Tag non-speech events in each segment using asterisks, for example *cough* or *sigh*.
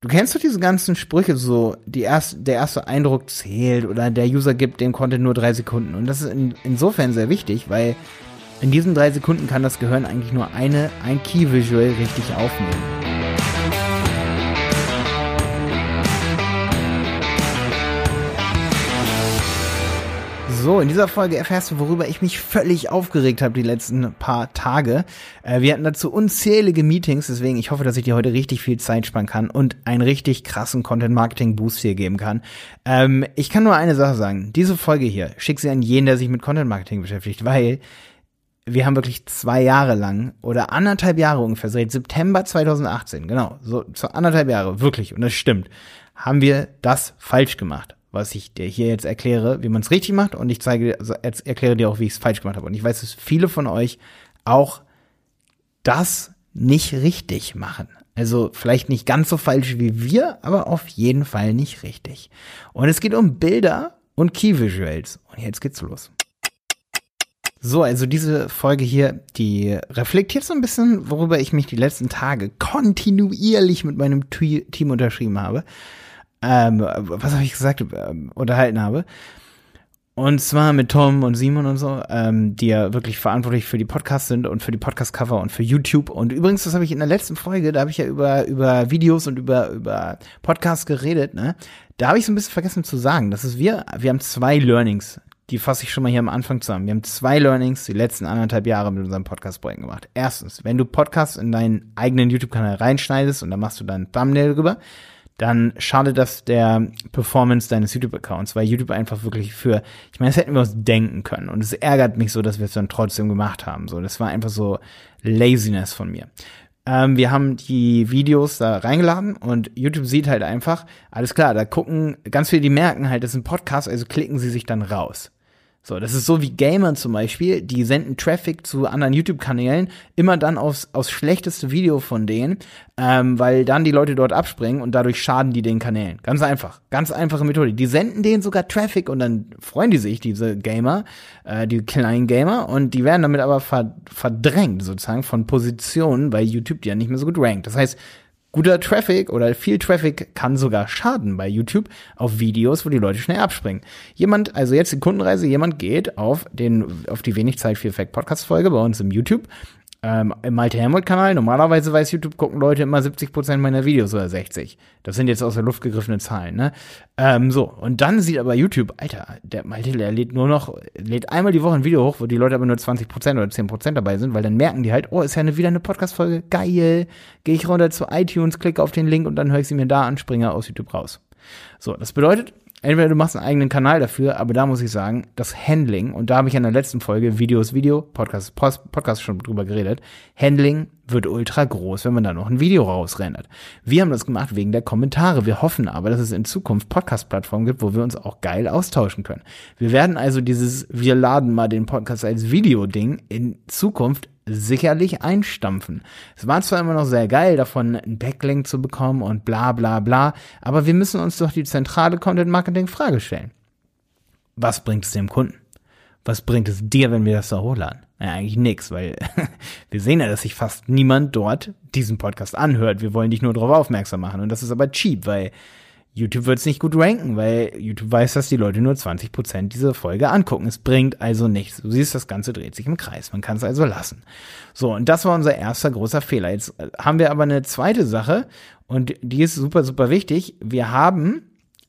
Du kennst doch diese ganzen Sprüche, so die erst, der erste Eindruck zählt oder der User gibt dem Content nur drei Sekunden. Und das ist in, insofern sehr wichtig, weil in diesen drei Sekunden kann das Gehirn eigentlich nur eine, ein Key Visual richtig aufnehmen. So, in dieser Folge erfährst du, worüber ich mich völlig aufgeregt habe die letzten paar Tage. Äh, wir hatten dazu unzählige Meetings, deswegen ich hoffe, dass ich dir heute richtig viel Zeit sparen kann und einen richtig krassen Content-Marketing-Boost hier geben kann. Ähm, ich kann nur eine Sache sagen. Diese Folge hier, schick sie an jeden, der sich mit Content-Marketing beschäftigt, weil wir haben wirklich zwei Jahre lang oder anderthalb Jahre ungefähr, seit September 2018, genau, so, so anderthalb Jahre, wirklich, und das stimmt, haben wir das falsch gemacht was ich dir hier jetzt erkläre, wie man es richtig macht und ich zeige, also erkläre dir auch, wie ich es falsch gemacht habe. Und ich weiß, dass viele von euch auch das nicht richtig machen. Also vielleicht nicht ganz so falsch wie wir, aber auf jeden Fall nicht richtig. Und es geht um Bilder und Key Visuals. Und jetzt geht's los. So, also diese Folge hier, die reflektiert so ein bisschen, worüber ich mich die letzten Tage kontinuierlich mit meinem Team unterschrieben habe ähm, was habe ich gesagt, ähm, unterhalten habe. Und zwar mit Tom und Simon und so, ähm, die ja wirklich verantwortlich für die Podcasts sind und für die Podcast-Cover und für YouTube. Und übrigens, das habe ich in der letzten Folge, da habe ich ja über, über Videos und über, über Podcasts geredet, ne? Da habe ich so ein bisschen vergessen zu sagen, das ist wir, wir haben zwei Learnings, die fasse ich schon mal hier am Anfang zusammen. Wir haben zwei Learnings die letzten anderthalb Jahre mit unserem Podcast-Projekt gemacht. Erstens, wenn du Podcasts in deinen eigenen YouTube-Kanal reinschneidest und dann machst du deinen Thumbnail drüber, dann schadet das der Performance deines YouTube-Accounts, weil YouTube einfach wirklich für, ich meine, das hätten wir uns denken können und es ärgert mich so, dass wir es dann trotzdem gemacht haben. So, das war einfach so Laziness von mir. Ähm, wir haben die Videos da reingeladen und YouTube sieht halt einfach, alles klar, da gucken ganz viele, die merken halt, das ist ein Podcast, also klicken sie sich dann raus. So, das ist so wie Gamer zum Beispiel, die senden Traffic zu anderen YouTube-Kanälen, immer dann aufs, aufs schlechteste Video von denen, ähm, weil dann die Leute dort abspringen und dadurch schaden die den Kanälen. Ganz einfach. Ganz einfache Methode. Die senden denen sogar Traffic und dann freuen die sich, diese Gamer, äh, die kleinen Gamer, und die werden damit aber verdrängt sozusagen von Positionen bei YouTube, die ja nicht mehr so gut rankt. Das heißt, Guter Traffic oder viel Traffic kann sogar schaden bei YouTube auf Videos, wo die Leute schnell abspringen. Jemand, also jetzt die Kundenreise, jemand geht auf den, auf die wenig Zeit für Effekt Podcast Folge bei uns im YouTube ähm, Im Malte Helmut-Kanal, normalerweise weiß YouTube, gucken Leute immer 70% meiner Videos oder 60. Das sind jetzt aus der Luft gegriffene Zahlen, ne? Ähm, so, und dann sieht aber YouTube, Alter, der Malte, der lädt nur noch, lädt einmal die Woche ein Video hoch, wo die Leute aber nur 20% oder 10% dabei sind, weil dann merken die halt, oh, ist ja eine, wieder eine Podcast-Folge, geil. Gehe ich runter zu iTunes, klicke auf den Link und dann höre ich sie mir da an, springe aus YouTube raus. So, das bedeutet, entweder du machst einen eigenen Kanal dafür, aber da muss ich sagen, das Handling, und da habe ich in der letzten Folge Videos, Video, Podcast, Post, Podcast schon drüber geredet, Handling wird ultra groß, wenn man da noch ein Video rausrendert. Wir haben das gemacht wegen der Kommentare. Wir hoffen aber, dass es in Zukunft Podcast-Plattformen gibt, wo wir uns auch geil austauschen können. Wir werden also dieses, wir laden mal den Podcast als Video-Ding in Zukunft sicherlich einstampfen. Es war zwar immer noch sehr geil, davon einen Backlink zu bekommen und bla bla bla, aber wir müssen uns doch die zentrale Content-Marketing-Frage stellen. Was bringt es dem Kunden? Was bringt es dir, wenn wir das da hochladen? Naja, eigentlich nix, weil *laughs* wir sehen ja, dass sich fast niemand dort diesen Podcast anhört. Wir wollen dich nur darauf aufmerksam machen. Und das ist aber cheap, weil YouTube wird es nicht gut ranken, weil YouTube weiß, dass die Leute nur 20% dieser Folge angucken. Es bringt also nichts. Du siehst, das Ganze dreht sich im Kreis. Man kann es also lassen. So, und das war unser erster großer Fehler. Jetzt äh, haben wir aber eine zweite Sache und die ist super, super wichtig. Wir haben,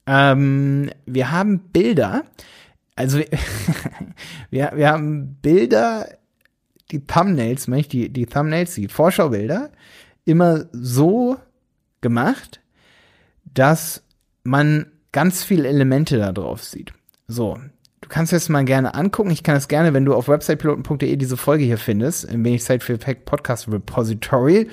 ähm, wir haben Bilder. Also wir, *laughs* wir haben Bilder, die Thumbnails, die, die Thumbnails, die Vorschaubilder, immer so gemacht, dass man ganz viele Elemente da drauf sieht. So, du kannst es mal gerne angucken. Ich kann es gerne, wenn du auf websitepiloten.de diese Folge hier findest, in wenig Zeit für Pack Podcast Repository,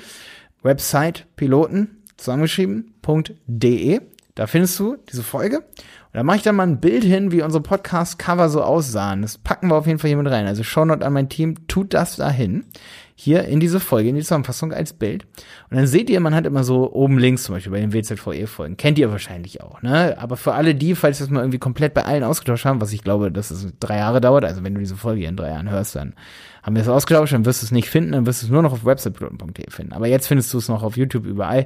Website Piloten zusammengeschrieben.de. Da findest du diese Folge. Und da mache ich dann mal ein Bild hin, wie unsere Podcast-Cover so aussahen. Das packen wir auf jeden Fall hier mit rein. Also Shownote an mein Team, tut das dahin hier in diese Folge, in die Zusammenfassung als Bild. Und dann seht ihr, man hat immer so oben links zum Beispiel bei den WZVE-Folgen. Kennt ihr wahrscheinlich auch, ne? Aber für alle die, falls das mal irgendwie komplett bei allen ausgetauscht haben, was ich glaube, dass es drei Jahre dauert, also wenn du diese Folge in drei Jahren hörst, dann haben wir es ausgetauscht, dann wirst du es nicht finden, dann wirst du es nur noch auf websitepiloten.de finden. Aber jetzt findest du es noch auf YouTube überall.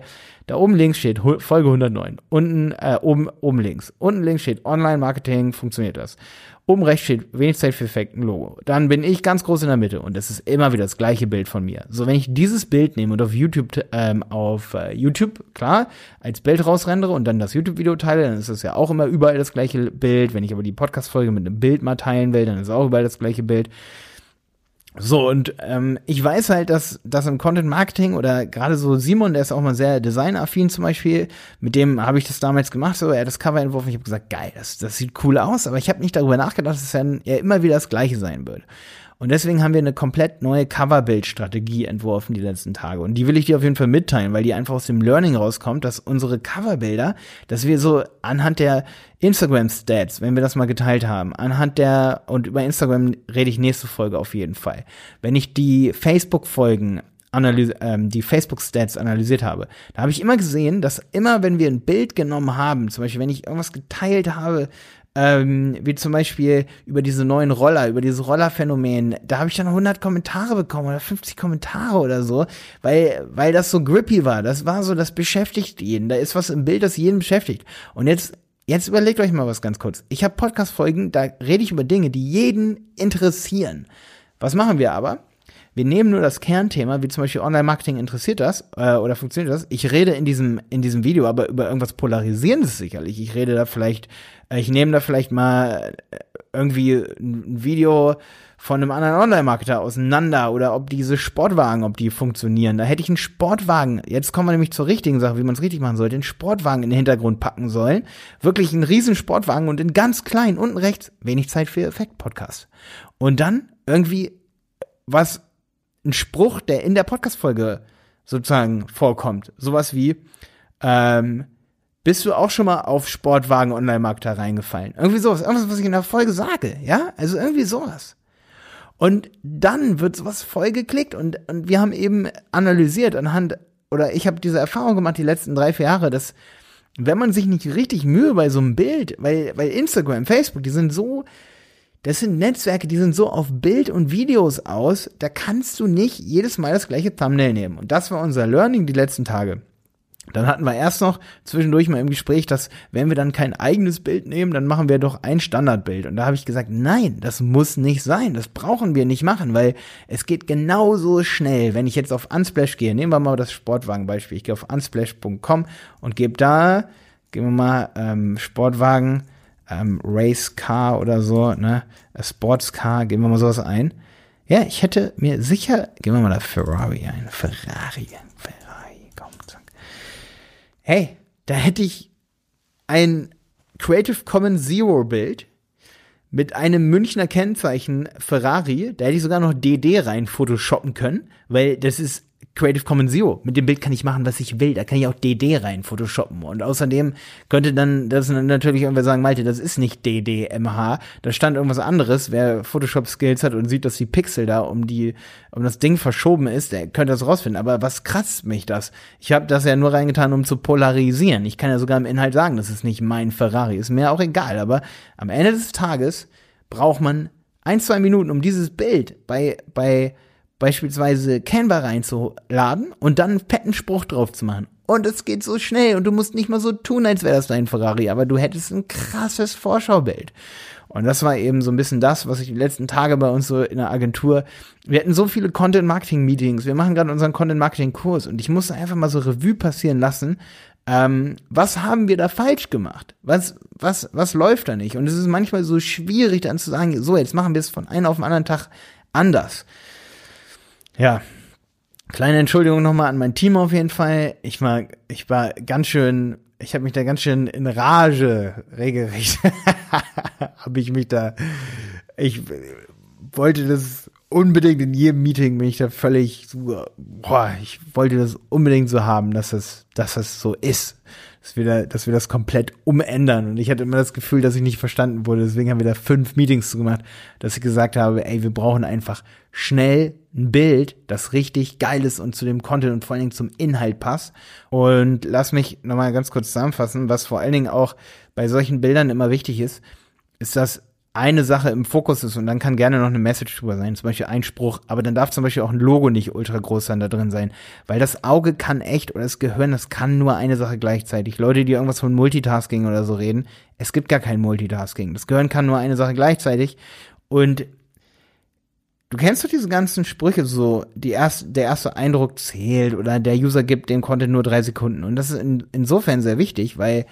Da oben links steht Folge 109. Unten, äh, oben, oben links. Unten links steht Online-Marketing, funktioniert das. Oben rechts steht wenig Zeit für Effekten Logo. Dann bin ich ganz groß in der Mitte und es ist immer wieder das gleiche Bild von mir. So, wenn ich dieses Bild nehme und auf YouTube, ähm, auf äh, YouTube, klar, als Bild rausrendere und dann das YouTube-Video teile, dann ist es ja auch immer überall das gleiche Bild. Wenn ich aber die Podcast-Folge mit einem Bild mal teilen will, dann ist auch überall das gleiche Bild. So, und ähm, ich weiß halt, dass, dass im Content Marketing oder gerade so Simon, der ist auch mal sehr designaffin zum Beispiel, mit dem habe ich das damals gemacht, so er hat das Cover entworfen, ich habe gesagt, geil, das, das sieht cool aus, aber ich habe nicht darüber nachgedacht, dass es ja, ja immer wieder das gleiche sein würde. Und deswegen haben wir eine komplett neue Coverbild-Strategie entworfen die letzten Tage. Und die will ich dir auf jeden Fall mitteilen, weil die einfach aus dem Learning rauskommt, dass unsere Coverbilder, dass wir so anhand der Instagram-Stats, wenn wir das mal geteilt haben, anhand der, und über Instagram rede ich nächste Folge auf jeden Fall. Wenn ich die Facebook-Folgen analyse, ähm, die Facebook-Stats analysiert habe, da habe ich immer gesehen, dass immer, wenn wir ein Bild genommen haben, zum Beispiel, wenn ich irgendwas geteilt habe, ähm, wie zum Beispiel über diese neuen Roller, über dieses Rollerphänomen, da habe ich dann 100 Kommentare bekommen oder 50 Kommentare oder so, weil, weil das so grippy war. Das war so, das beschäftigt jeden. Da ist was im Bild, das jeden beschäftigt. Und jetzt, jetzt überlegt euch mal was ganz kurz. Ich habe Podcast-Folgen, da rede ich über Dinge, die jeden interessieren. Was machen wir aber? Wir nehmen nur das Kernthema, wie zum Beispiel Online-Marketing interessiert das äh, oder funktioniert das. Ich rede in diesem, in diesem Video aber über irgendwas Polarisierendes sicherlich. Ich rede da vielleicht, äh, ich nehme da vielleicht mal äh, irgendwie ein Video von einem anderen Online-Marketer auseinander oder ob diese Sportwagen, ob die funktionieren. Da hätte ich einen Sportwagen, jetzt kommen wir nämlich zur richtigen Sache, wie man es richtig machen sollte, einen Sportwagen in den Hintergrund packen sollen. Wirklich einen riesen Sportwagen und in ganz klein, unten rechts, wenig Zeit für Effekt-Podcast. Und dann irgendwie was ein Spruch, der in der Podcast-Folge sozusagen vorkommt. Sowas wie, ähm, bist du auch schon mal auf Sportwagen Online-Marketer reingefallen? Irgendwie sowas, irgendwas, was ich in der Folge sage, ja? Also irgendwie sowas. Und dann wird sowas voll geklickt und, und wir haben eben analysiert anhand, oder ich habe diese Erfahrung gemacht die letzten drei, vier Jahre, dass wenn man sich nicht richtig Mühe bei so einem Bild, weil, weil Instagram, Facebook, die sind so das sind Netzwerke, die sind so auf Bild und Videos aus, da kannst du nicht jedes Mal das gleiche Thumbnail nehmen. Und das war unser Learning die letzten Tage. Dann hatten wir erst noch zwischendurch mal im Gespräch, dass wenn wir dann kein eigenes Bild nehmen, dann machen wir doch ein Standardbild. Und da habe ich gesagt, nein, das muss nicht sein. Das brauchen wir nicht machen, weil es geht genauso schnell. Wenn ich jetzt auf Unsplash gehe, nehmen wir mal das Sportwagenbeispiel. Ich gehe auf unsplash.com und gebe da, geben wir mal ähm, Sportwagen ähm, Race Car oder so, ne? Sports Car, geben wir mal sowas ein. Ja, ich hätte mir sicher, geben wir mal da Ferrari ein. Ferrari, Ferrari, komm, zack. Hey, da hätte ich ein Creative Commons Zero Bild mit einem Münchner Kennzeichen Ferrari, da hätte ich sogar noch DD rein photoshoppen können, weil das ist Creative Commons Zero. Mit dem Bild kann ich machen, was ich will. Da kann ich auch DD rein photoshoppen. Und außerdem könnte dann das natürlich irgendwer sagen, Malte, das ist nicht DDMH. Da stand irgendwas anderes. Wer Photoshop-Skills hat und sieht, dass die Pixel da um die, um das Ding verschoben ist, der könnte das rausfinden. Aber was kratzt mich das? Ich habe das ja nur reingetan, um zu polarisieren. Ich kann ja sogar im Inhalt sagen, das ist nicht mein Ferrari. Ist mir auch egal. Aber am Ende des Tages braucht man ein, zwei Minuten, um dieses Bild bei, bei beispielsweise Canva reinzuladen und dann einen fetten Spruch drauf zu machen. Und es geht so schnell und du musst nicht mal so tun, als wäre das dein Ferrari, aber du hättest ein krasses Vorschaubild. Und das war eben so ein bisschen das, was ich die letzten Tage bei uns so in der Agentur, wir hatten so viele Content-Marketing-Meetings, wir machen gerade unseren Content-Marketing-Kurs und ich musste einfach mal so Revue passieren lassen, ähm, was haben wir da falsch gemacht? Was, was, was läuft da nicht? Und es ist manchmal so schwierig dann zu sagen, so, jetzt machen wir es von einem auf den anderen Tag anders. Ja, kleine Entschuldigung nochmal an mein Team auf jeden Fall. Ich war, ich war ganz schön, ich habe mich da ganz schön in Rage regelrecht. *laughs* habe ich mich da, ich wollte das unbedingt in jedem Meeting bin ich da völlig so, boah, ich wollte das unbedingt so haben, dass es, dass es so ist dass wir, da, dass wir das komplett umändern. Und ich hatte immer das Gefühl, dass ich nicht verstanden wurde. Deswegen haben wir da fünf Meetings zu gemacht, dass ich gesagt habe, ey, wir brauchen einfach schnell ein Bild, das richtig geil ist und zu dem Content und vor allen Dingen zum Inhalt passt. Und lass mich nochmal ganz kurz zusammenfassen, was vor allen Dingen auch bei solchen Bildern immer wichtig ist, ist, dass eine Sache im Fokus ist und dann kann gerne noch eine Message drüber sein, zum Beispiel ein Spruch, aber dann darf zum Beispiel auch ein Logo nicht ultra groß dann da drin sein, weil das Auge kann echt oder das Gehirn, das kann nur eine Sache gleichzeitig. Leute, die irgendwas von Multitasking oder so reden, es gibt gar kein Multitasking. Das Gehirn kann nur eine Sache gleichzeitig und Du kennst doch diese ganzen Sprüche, so die erste, der erste Eindruck zählt oder der User gibt dem Content nur drei Sekunden. Und das ist in, insofern sehr wichtig, weil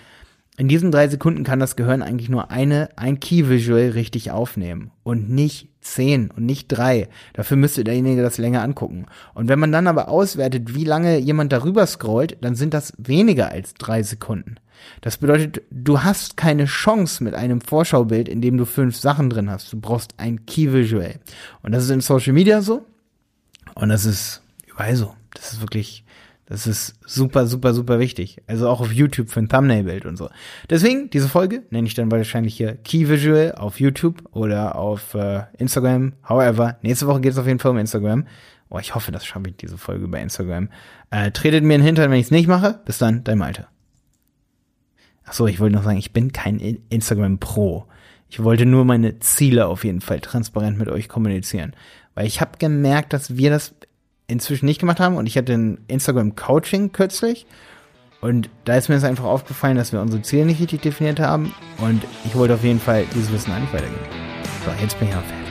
in diesen drei Sekunden kann das Gehirn eigentlich nur eine, ein Key-Visual richtig aufnehmen und nicht zehn und nicht drei. Dafür müsste derjenige das länger angucken. Und wenn man dann aber auswertet, wie lange jemand darüber scrollt, dann sind das weniger als drei Sekunden. Das bedeutet, du hast keine Chance mit einem Vorschaubild, in dem du fünf Sachen drin hast. Du brauchst ein Key-Visual. Und das ist in Social Media so. Und das ist überall so. Das ist wirklich das ist super, super, super wichtig. Also auch auf YouTube für ein Thumbnail-Bild und so. Deswegen, diese Folge nenne ich dann wahrscheinlich hier Key Visual auf YouTube oder auf äh, Instagram. However, nächste Woche geht es auf jeden Fall um Instagram. Oh, ich hoffe, das schaffe ich diese Folge bei Instagram. Äh, tretet mir in den Hintern, wenn ich es nicht mache. Bis dann, dein Malte. Ach so, ich wollte noch sagen, ich bin kein Instagram Pro. Ich wollte nur meine Ziele auf jeden Fall transparent mit euch kommunizieren. Weil ich habe gemerkt, dass wir das inzwischen nicht gemacht haben. Und ich hatte ein Instagram-Coaching kürzlich. Und da ist mir jetzt einfach aufgefallen, dass wir unsere Ziele nicht richtig definiert haben. Und ich wollte auf jeden Fall dieses Wissen eigentlich weitergeben. So, jetzt bin ich auch fertig.